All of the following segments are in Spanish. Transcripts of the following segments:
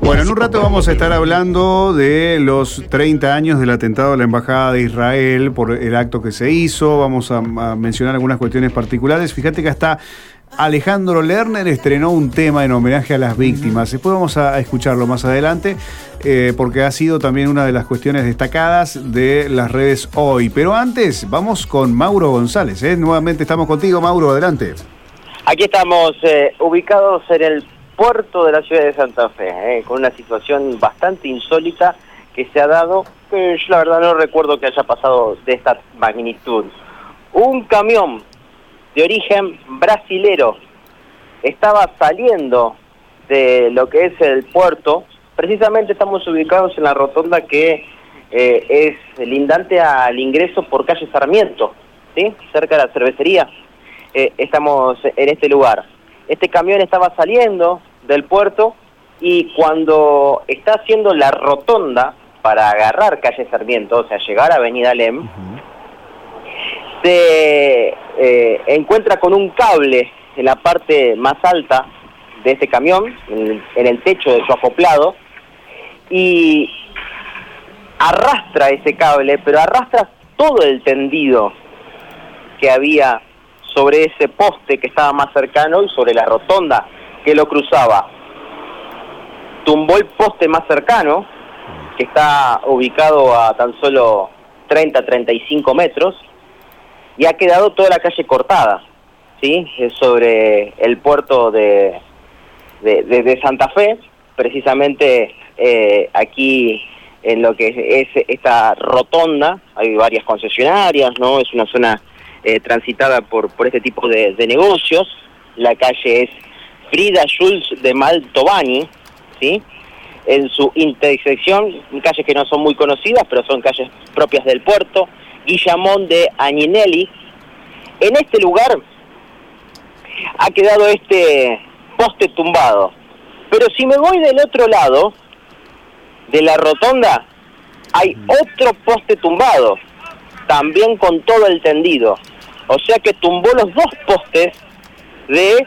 Bueno, en un rato vamos a estar hablando de los 30 años del atentado a la Embajada de Israel por el acto que se hizo. Vamos a, mencionar algunas cuestiones particulares. Fíjate que hasta Alejandro Lerner estrenó un tema en homenaje a las víctimas. Después vamos a escucharlo más adelante, eh, porque ha sido también una de las cuestiones destacadas de las redes hoy. Pero antes, vamos con Mauro González. ¿eh? Nuevamente estamos contigo, Mauro, adelante. Aquí estamos eh, ubicados en el puerto de la ciudad de Santa Fe, con una situación bastante insólita que se ha dado, yo la verdad no recuerdo que haya pasado de esta magnitud. Un camión de origen brasilero. Estaba saliendo de lo que es el puerto. Precisamente estamos ubicados en la rotonda que eh, es lindante al ingreso por calle Sarmiento, ¿sí? cerca de la cervecería. Eh, estamos en este lugar. Este camión estaba saliendo del puerto y cuando está haciendo la rotonda para agarrar calle Sarmiento, o sea, llegar a Avenida Lem, se eh, encuentra con un cable en la parte más alta de ese camión, en, el techo de su acoplado, y arrastra ese cable, pero arrastra todo el tendido que había sobre ese poste que estaba más cercano y sobre la rotonda que lo cruzaba. Tumbó el poste más cercano, que está ubicado a tan solo 30-35 metros, y ha quedado toda la calle cortada, ¿sí? sobre el puerto de, de, Santa Fe, precisamente eh, aquí en lo que es esta rotonda, hay varias concesionarias, ¿no? Es una zona eh, transitada por, por este tipo de, negocios. La calle es Frida Schulz de Maltovani, ¿sí? En su intersección, calles que no son muy conocidas, pero son calles propias del puerto, Guillamón de Añinelli. En este lugar ha quedado este poste tumbado. Pero si me voy del otro lado, de la rotonda, hay otro poste tumbado, también con todo el tendido. O sea que tumbó los dos postes de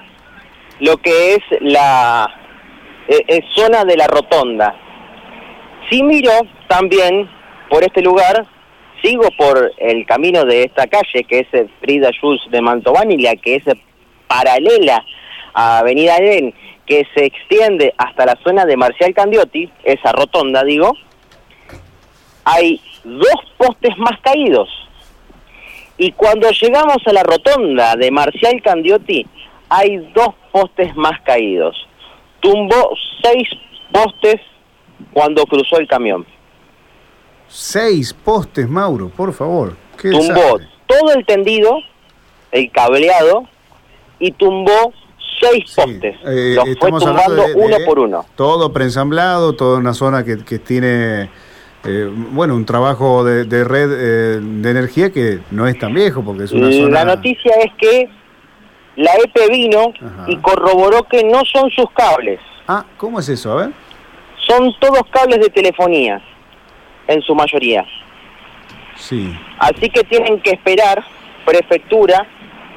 lo que es la eh, eh, zona de la rotonda. Si miro también por este lugar, sigo por el camino de esta calle, que es Frida Schulz de Mantovani, la que es paralela a Avenida Edén, que se extiende hasta la zona de Marcial Candiotti, esa rotonda digo, hay dos postes más caídos. Y cuando llegamos a la rotonda de Marcial Candiotti, hay dos postes más caídos. Tumbó seis postes cuando cruzó el camión. Seis postes, Mauro, por favor. tumbó todo el tendido, el cableado, y tumbó seis postes. Eh, Los fue tumbando uno por uno. Todo preensamblado, toda una zona que, tiene, eh, bueno, un trabajo de, red eh, de energía que no es tan viejo, porque es una zona... La noticia es que la EPE vino y corroboró que no son sus cables. Ah, ¿cómo es eso? A ver. Son todos cables de telefonía en su mayoría. Sí. Así que tienen que esperar, prefectura,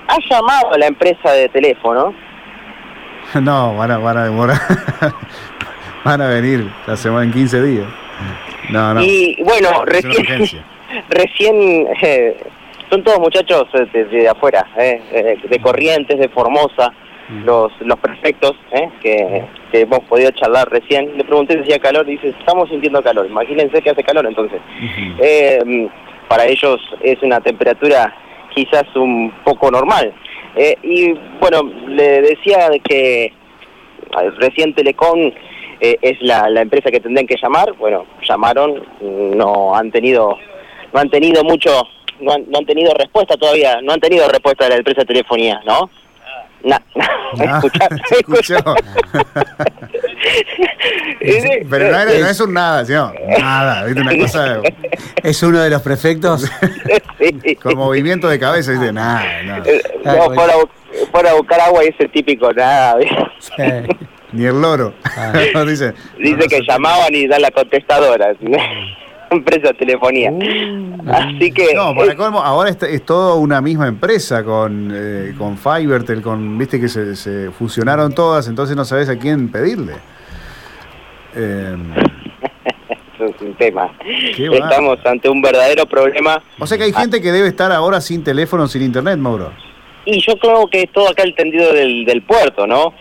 ha llamado a la empresa de teléfono. No, van a, van a demorar. van a venir la semana en 15 días. No, no. Y bueno, recién, recién eh, son todos muchachos de, afuera, eh, de Corrientes, de Formosa, mm. los, los prefectos que que hemos podido charlar recién, le pregunté si hacía calor, y dice, estamos sintiendo calor, imagínense que hace calor entonces. Eh, para ellos es una temperatura quizás un poco normal. Eh, y bueno, le decía que eh, recién Telecom es la, empresa que tendrían que llamar, bueno, llamaron, no han tenido, no han tenido mucho, no han, no han tenido respuesta todavía, no han tenido respuesta de la empresa de telefonía, ¿no? No, Pero no, es un nada, ¿sí? Nada, ¿viste? Una cosa. Es uno de los prefectos. Con movimiento de cabeza, dice nada, nada. Eh, no, fuera, a buscar agua y ese típico, nada. Ni el loro. Ah. dice dice que llamaban y dan la contestadora. empresa de telefonía. Uh. Así que... No, para colmo, ahora es, es todo una misma empresa con, eh, con Fivertel, con, viste que se, se fusionaron todas, entonces no sabes a quién pedirle. Eh, eso es un tema. Estamos ante un verdadero problema. o sea que hay gente que debe estar ahora sin teléfono, sin internet, Mauro. Y yo creo que es todo acá el tendido del, del puerto, ¿no?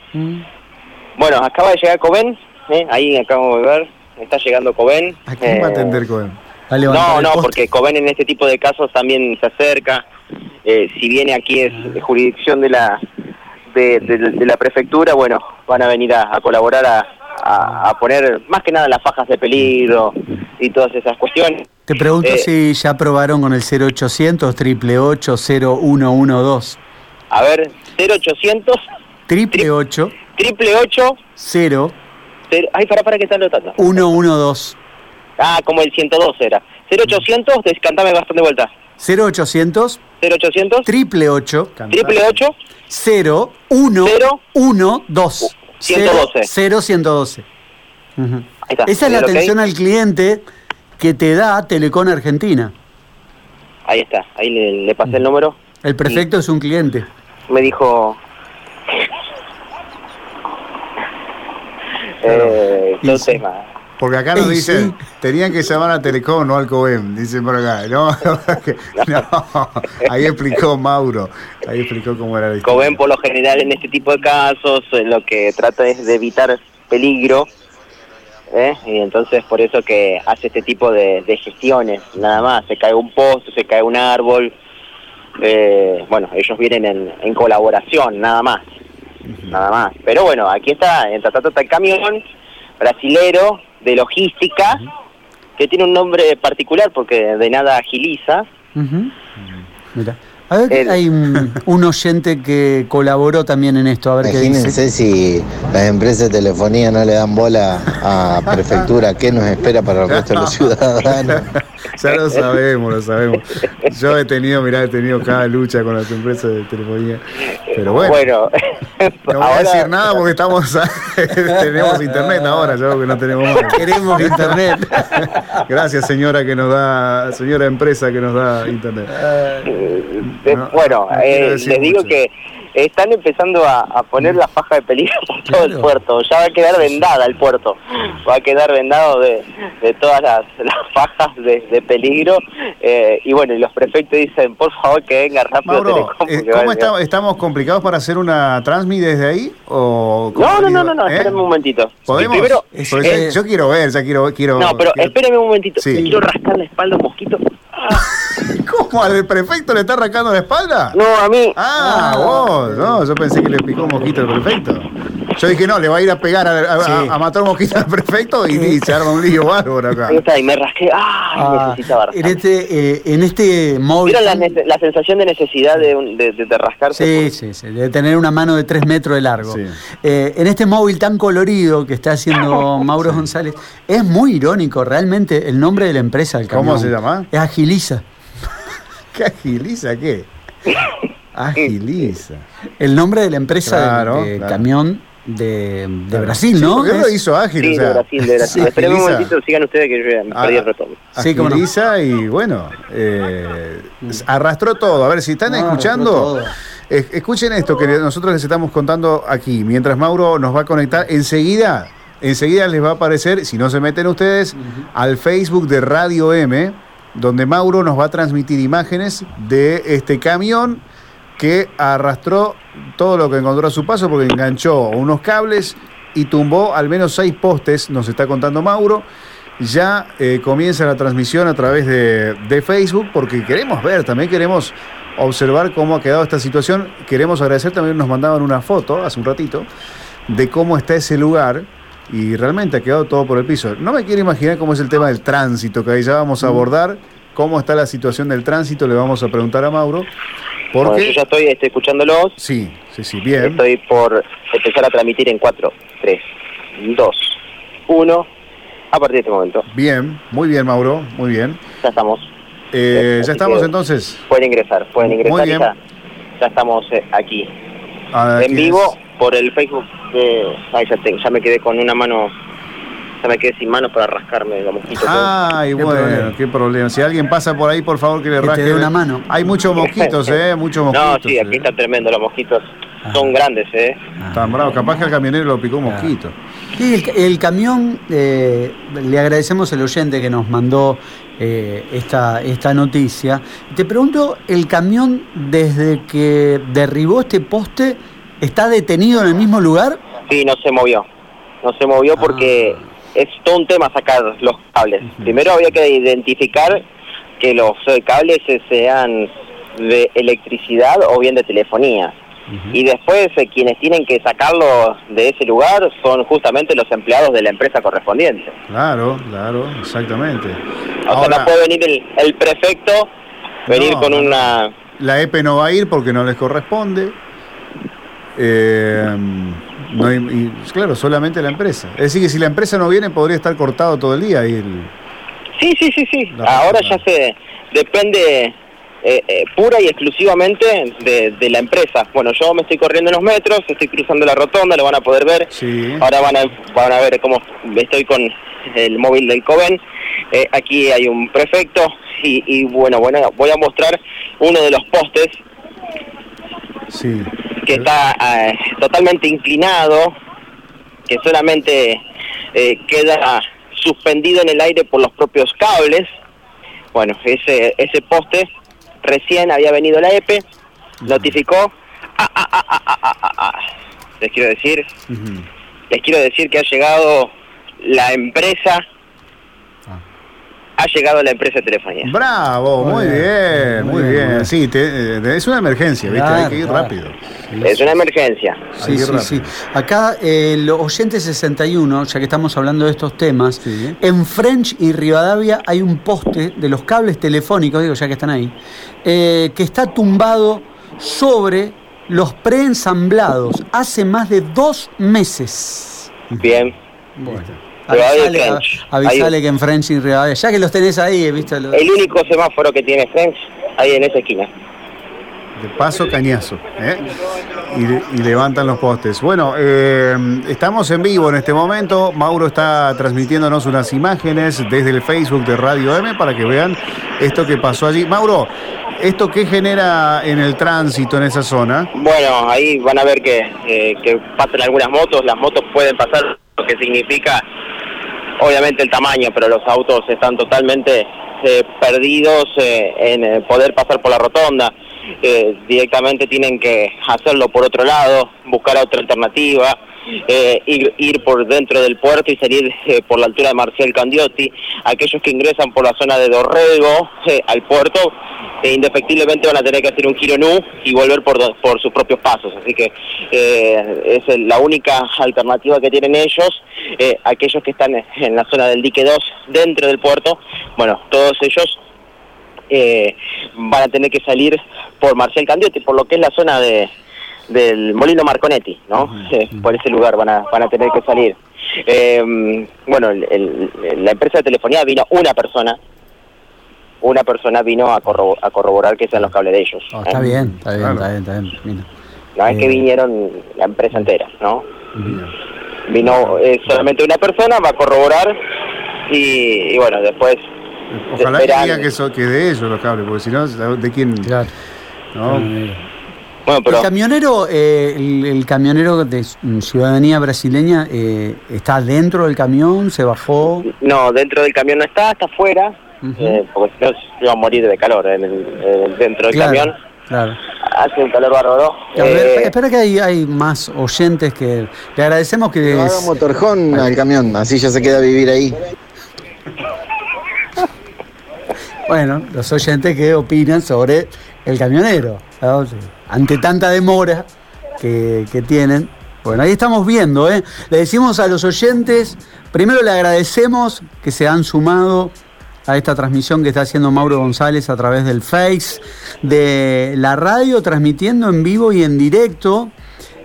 Bueno, acaba de llegar Coben, ¿eh? ahí acabamos de ver, está llegando Coben. ¿A quién va a Eh, atender a levantar No, no, porque Coben en este tipo de casos también se acerca. Eh, si viene aquí es jurisdicción de la de, de- de la prefectura, bueno, van a venir a, a colaborar a, a- a poner más que nada las fajas de peligro y todas esas cuestiones. Te pregunto Eh, si ya probaron con el 0800 888 0112. A ver, 0800 Triple 8 triple 8 0 Ay, para, para que está anotando. 112. Ah, como el 112 era. 0800, descantame bastante vuelta. 0800 0800 triple 8 triple 8 0 1 Cero. 1 2 112. 0 112. Ujú. Ahí está. Esa es la atención al cliente que te da Telecom Argentina. Ahí está, ahí le, le pasé el número. El prefecto es un cliente. Me dijo... Eh, todo sí. tema. Porque acá nos dicen, sí. tenían que llamar a Telecom, no al COEM, dicen por acá. No, no, ahí explicó Mauro, ahí explicó cómo era historia. Coben por lo general en este tipo de casos eh, lo que trata es de evitar peligro. ¿eh? Y entonces por eso que hace este tipo de, de gestiones, nada más. Se cae un poste, se cae un árbol. eh, bueno, ellos vienen en, en colaboración, nada más. Nada más. Pero bueno, aquí está, en Tatato está el camión brasilero de logística, que tiene un nombre particular porque de nada agiliza. Mira. A ver, El- hay un, un oyente que colaboró también en esto, a ver qué dice. Imagínense si las empresas de telefonía no le dan bola a prefectura, ¿qué nos espera para el resto de los ciudadanos? ya lo sabemos, lo sabemos. Yo he tenido, mirá, he tenido cada lucha con las empresas de telefonía. Pero bueno, Bueno, no voy a decir nada porque estamos tenemos internet ahora, yo que no tenemos más. Queremos internet. Gracias señora que nos da, señora empresa que nos da internet. Eh, No, bueno, no eh, les digo mucho. que están empezando a, a poner la faja de peligro por todo el puerto. Ya va a quedar vendada el puerto. Va a quedar vendado de, de todas las, las fajas de, de peligro. eh, y bueno, y los prefectos dicen, por favor, que venga rápido Mauro, Telecom, eh, ¿cómo llegar". está- estamos complicados para hacer una transmi desde ahí? O No, no, no, no, no, ¿eh? espérenme un momentito. ¿Podemos? Primero, eh, yo quiero ver, ya quiero, quiero. no, pero quiero- espérenme un momentito. Sí. Quiero rascar la espalda un mosquito. ¿Cómo al prefecto le está arrancando la espalda? No, a mí. Ah, vos, no, yo pensé que le picó un mosquito al prefecto. Yo dije, no, le va a ir a pegar, a, a- Sí. a- a matar un mosquito al prefecto y, y se arma un lío bárbaro acá. Ahí está, y me rasqué. ¡Ay! Ah, necesitaba en rascar. este, eh, en este móvil. ¿Vieron la, sensación de necesidad de, un- de, de- de rascarse? Sí, sí, sí, de tener una mano de 3 metros de largo. Sí. Eh, en este móvil tan colorido que está haciendo Mauro González, es muy irónico realmente el nombre de la empresa del ¿Cómo se llama? Es Agiliza. ¿Qué agiliza qué? Agiliza. El nombre de la empresa del- de claro. camión de, de Claro. Brasil, Sí, ¿no? lo Es- hizo ágil, Sí, o sea. de Brasil, de Brasil. Esperen un momentito, sigan ustedes que yo ya Ah, perdí el retorno. Sí, cómo no. Agiliza y bueno, eh, arrastró todo. A ver, si están No, escuchando, escuchen esto que nosotros les estamos contando aquí. Mientras Mauro nos va a conectar, enseguida, enseguida les va a aparecer, si no se meten ustedes, al Facebook de Radio M, donde Mauro nos va a transmitir imágenes de este camión que arrastró todo lo que encontró a su paso porque enganchó unos cables y tumbó al menos seis postes, nos está contando Mauro. Ya eh, comienza la transmisión a través de, de Facebook porque queremos ver, también queremos observar cómo ha quedado esta situación. Queremos agradecer, también nos mandaban una foto hace un ratito de cómo está ese lugar y realmente ha quedado todo por el piso. No me quiero imaginar cómo es el tema del tránsito, que ahí ya vamos a abordar cómo está la situación del tránsito, le vamos a preguntar a Mauro. Bueno, Porque... yo ya estoy este, escuchándolos. Sí, sí, sí, bien. Estoy por empezar a transmitir en 4, 3, 2, 1. A partir de este momento. Bien, muy bien, Mauro, muy bien. Ya estamos. Eh, Así ya estamos entonces. Pueden ingresar, pueden Muy ingresar y bien. ya, ya estamos eh, aquí. Aquí en vivo por el Facebook de... Ay, ya, te- ya me quedé con una mano ya me quedé sin manos para rascarme los mosquitos. Ay, Qué bueno, problema. qué problema. Si alguien pasa por ahí, por favor, que le Que te rasque. dé una mano. Hay muchos mosquitos, ¿eh? Muchos mosquitos. no, sí, aquí ¿eh? están tremendos los mosquitos. Ah. Son grandes, ¿eh? Están bravos. Capaz que al camionero lo picó un Ah. mosquito. Sí, el, el camión, eh, le agradecemos al oyente que nos mandó eh, esta, esta noticia. Te pregunto, ¿el camión desde que derribó este poste está detenido en el mismo lugar? Sí, no se movió. No se movió porque Ah. es todo un tema sacar los cables. Primero había que identificar que los cables sean de electricidad o bien de telefonía. Y después eh, quienes tienen que sacarlo de ese lugar son justamente los empleados de la empresa correspondiente. Claro, claro, exactamente. O sea, no puede venir el, el prefecto, venir No, con una... La EPE no va a ir porque no les corresponde. Eh, no y, claro, solamente la empresa. Es decir, que si la empresa no viene, podría estar cortado todo el día. Y el- Sí, sí, sí, sí. Ahora ya se depende eh, eh, pura y exclusivamente de, de la empresa. Bueno, yo me estoy corriendo unos metros, estoy cruzando la rotonda, lo van a poder ver. Sí. Ahora van a, van a ver cómo estoy con el móvil del COVEN. Eh, aquí hay un prefecto y, y bueno, bueno, voy a mostrar uno de los postes Sí. Que está eh, totalmente inclinado, que solamente eh, queda suspendido en el aire por los propios cables. Bueno, ese ese poste recién había venido la EPE, notificó. Ah, ah, ah, ah, ah, ah. Les quiero decir, les quiero decir que ha llegado la empresa. Ha llegado la empresa de telefonía. Bravo, muy Muy bien, bien, muy bien. Sí, te- eh, es una emergencia, ¿viste? Hay que ir claro. rápido. Es una emergencia. Sí, sí, sí. Acá el oyente 61, ya que estamos hablando de estos temas, Sí. en French y Rivadavia hay un poste de los cables telefónicos, digo ya que están ahí, eh, que está tumbado sobre los preensamblados hace más de dos meses. Bien. Bueno. Avisale, que en French y Rivadavia, ya que los tenés ahí, ¿viste? Lo- El único semáforo que tiene French, ahí en esa esquina. De paso, cañazo. ¿eh? Y, y levantan los postes. Bueno, eh, estamos en vivo en este momento. Mauro está transmitiéndonos unas imágenes desde el Facebook de Radio M para que vean esto que pasó allí. Mauro, ¿esto qué genera en el tránsito en esa zona? Bueno, ahí van a ver que, eh, que pasan algunas motos, las motos pueden pasar, lo que significa obviamente el tamaño, pero los autos están totalmente eh, perdidos eh, en eh, poder pasar por la rotonda. Eh, directamente tienen que hacerlo por otro lado, buscar otra alternativa, eh, ir, ir por dentro del puerto y salir eh, por la altura de Marcial Candiotti. Aquellos que ingresan por la zona de Dorrego eh, al puerto, indefectiblemente van a tener que hacer un giro nu y volver por, por sus propios pasos. Así que es la única alternativa que tienen ellos. Aquellos que están en la zona del dique 2 dentro del puerto, bueno, todos ellos eh, van a tener que salir por Marcel Candiotti, por lo que es la zona de del Molino Marconetti, ¿no? Eh, por ese lugar van a, van a tener que salir. Eh, bueno, el- el- la empresa de telefonía vino una persona, una persona vino a, corro- a corroborar que sean los cables de ellos. Oh, ¿eh? está bien, está bien, Claro. está bien, está bien. mira. No es que Eh, vinieron la empresa entera, ¿no? Vino eh, solamente una persona, va a corroborar y, y bueno, después Ojalá que diga que, so- que de ellos los cables, porque si no, ¿de quién? Claro. ¿No? Bueno, pero El camionero, eh, el, el camionero de mm, ciudadanía brasileña eh, está dentro del camión, se bajó. no, dentro del camión no está, está afuera, eh, porque si no se iba a morir de calor en el- eh, dentro del Claro, camión. Claro. Hace un calor bárbaro. Eh, espera que hay, hay más oyentes que le agradecemos que Haga es- motorjón al camión, así ya se queda a vivir ahí. Bueno, los oyentes que opinan sobre el camionero. Ante tanta demora que tienen. Bueno, ahí estamos viendo, ¿eh? Le decimos a los oyentes, primero le agradecemos que se han sumado a esta transmisión que está haciendo Mauro González a través del Face de la radio, transmitiendo en vivo y en directo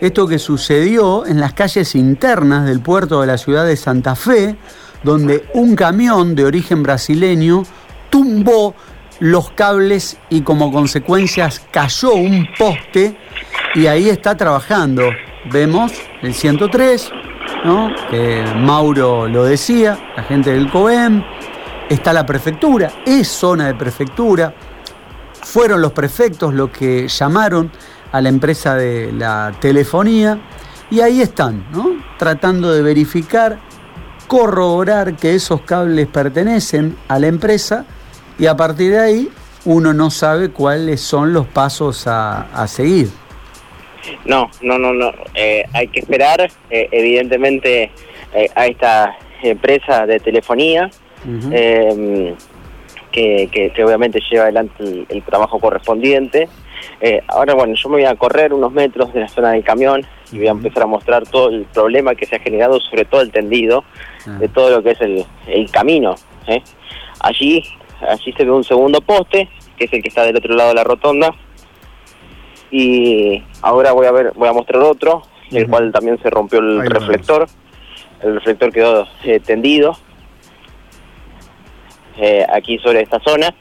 esto que sucedió en las calles internas del puerto de la ciudad de Santa Fe, donde un camión de origen brasileño tumbó los cables y como consecuencias cayó un poste y ahí está trabajando. Vemos el 103, ¿no? que Mauro lo decía, la gente del COEM, está la prefectura, es zona de prefectura, fueron los prefectos los que llamaron a la empresa de la telefonía y ahí están, ¿no? tratando de verificar, corroborar que esos cables pertenecen a la empresa y a partir de ahí uno no sabe cuáles son los pasos a, a seguir. No, no, no, no. Eh, hay que esperar, eh, evidentemente, eh, a esta empresa de telefonía, que, que, que obviamente lleva adelante el, el trabajo correspondiente. Eh, ahora, bueno, yo me voy a correr unos metros de la zona del camión y voy a empezar a mostrar todo el problema que se ha generado, sobre todo el tendido, Ah. de todo lo que es el, el camino. ¿eh? Allí, allí se ve un segundo poste, que es el que está del otro lado de la rotonda, y ahora voy a ver, voy a mostrar otro, el cual también se rompió el Ahí reflector. El reflector quedó eh, tendido eh, aquí sobre esta zona.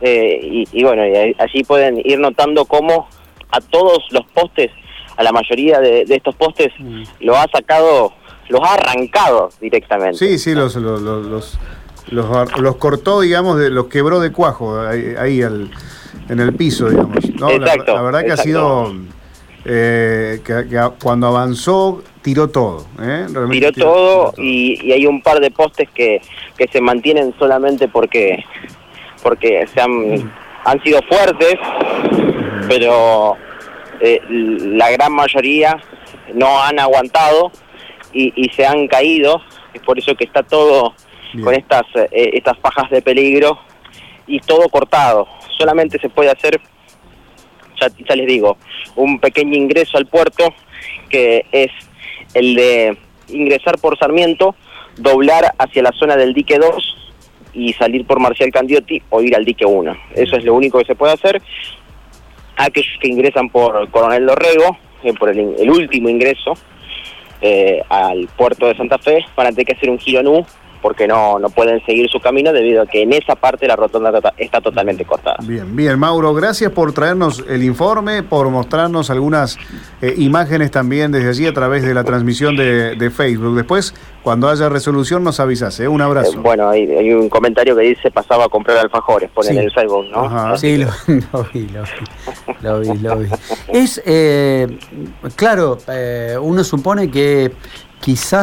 Eh, y, y bueno, y allí pueden ir notando cómo a todos los postes, a la mayoría de, de estos postes, Mm. lo ha sacado, los ha arrancado directamente. Sí, sí, los, los, los, los, los- los cortó, digamos, de, los quebró de cuajo ahí, ahí al- en el piso, digamos. No, Exacto, la, verdad que exacto. ha sido, eh, que, cuando avanzó, tiró todo. ¿eh? Realmente tiró todo y, y hay un par de postes que, que se mantienen solamente porque porque se han, han sido fuertes, pero eh, la gran mayoría no han aguantado y, y se han caído. Es por eso que está todo Bien. con estas eh, estas fajas de peligro y todo cortado. Solamente se puede hacer, ya, ya les digo, un pequeño ingreso al puerto que es el de ingresar por Sarmiento, doblar hacia la zona del dique 2 y salir por Marcial Candiotti o ir al dique 1. Eso es lo único que se puede hacer. Aquellos que ingresan por Coronel Dorrego, eh, por el, el último ingreso eh, al puerto de Santa Fe, van a tener que hacer un giro en U porque no, no pueden seguir su camino debido a que en esa parte la rotonda tota- está totalmente cortada. Bien, bien, Mauro, gracias por traernos el informe, por mostrarnos algunas eh, imágenes también desde allí a través de la transmisión de, de Facebook. Después, cuando haya resolución, nos avisas. ¿eh? Un abrazo. Eh, bueno, hay, hay un comentario que dice pasaba a comprar alfajores, ponen Sí. el Facebook, ¿no? Ajá. Sí, lo, lo vi, lo vi, lo vi, lo vi. Es, eh, claro, eh, uno supone que quizás